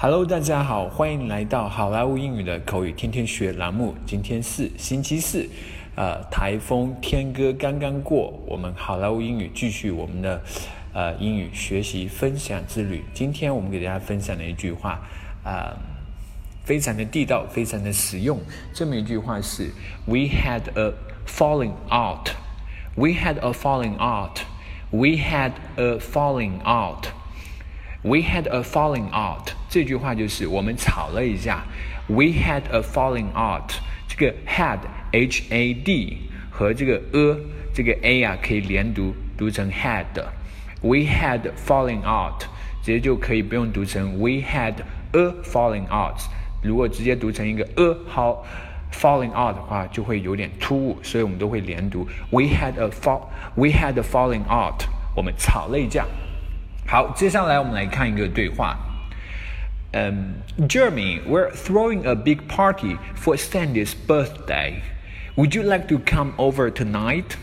Hello，大家好，欢迎来到好莱坞英语的口语天天学栏目。今天是星期四，呃，台风天哥刚刚过，我们好莱坞英语继续我们的呃英语学习分享之旅。今天我们给大家分享的一句话，啊，非常的地道，非常的实用。这么一句话是：We had a falling out. We had a falling out. We had a falling out. We had a falling out，这句话就是我们吵了一架。We had a falling out，这个 had h a d 和这个 a 这个 a 啊可以连读，读成 had。We had falling out，直接就可以不用读成 We had a falling out。如果直接读成一个 a 好 falling out 的话，就会有点突兀，所以我们都会连读。We had a fall，We had a falling out，我们吵了一架。 好，接下来我们来看一个对话。嗯、um,，Jeremy, we're throwing a big party for Sandy's birthday. Would you like to come over tonight?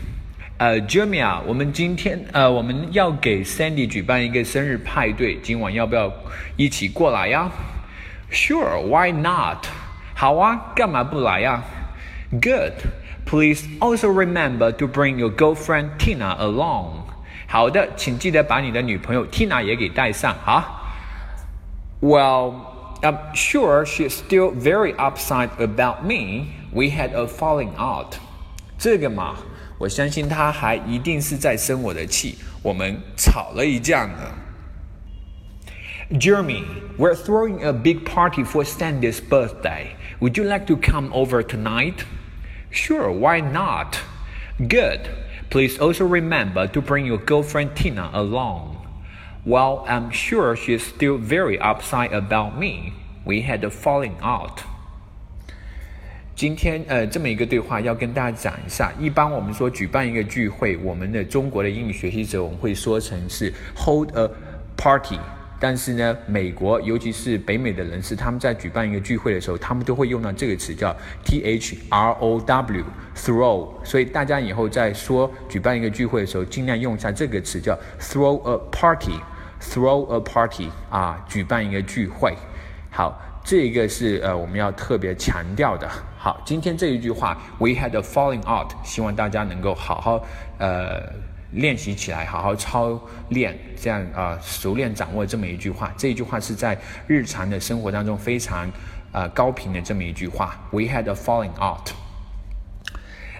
呃，Jeremy 啊，我们今天呃我们要给 Sandy 举办一个生日派对，今晚要不要一起过来呀？Sure, why not? 好啊，干嘛不来呀？Good. Please also remember to bring your girlfriend Tina along. 好的，请记得把你的女朋友 Tina 也给带上哈。Well, I'm sure she's still very upset about me. We had a falling out. 这个嘛，我相信她还一定是在生我的气，我们吵了一架呢。Jeremy, we're throwing a big party for Sandy's birthday. Would you like to come over tonight? Sure, why not? Good. Please also remember to bring your girlfriend Tina along. Well, I'm sure she's still very upset about me. We had a falling out. 今天呃，这么一个对话要跟大家讲一下。一般我们说举办一个聚会，我们的中国的英语学习者我们会说成是 hold a party。 但是呢，美国尤其是北美的人士，他们在举办一个聚会的时候，他们都会用到这个词叫 T H R O W throw。所以大家以后在说举办一个聚会的时候，尽量用一下这个词叫 throw a party，throw a party 啊，举办一个聚会。好，这个是呃我们要特别强调的。好，今天这一句话 We had a falling out，希望大家能够好好呃。练习起来，好好操练，这样啊，熟练掌握这么一句话。这一句话是在日常的生活当中非常啊高频的这么一句话。We had a falling out.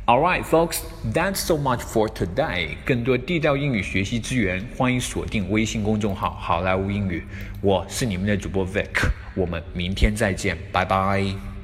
All right, folks, that's so much for today. 更多地道英语学习资源，欢迎锁定微信公众号“好莱坞英语”。我是你们的主播 Vic，我们明天再见，拜拜。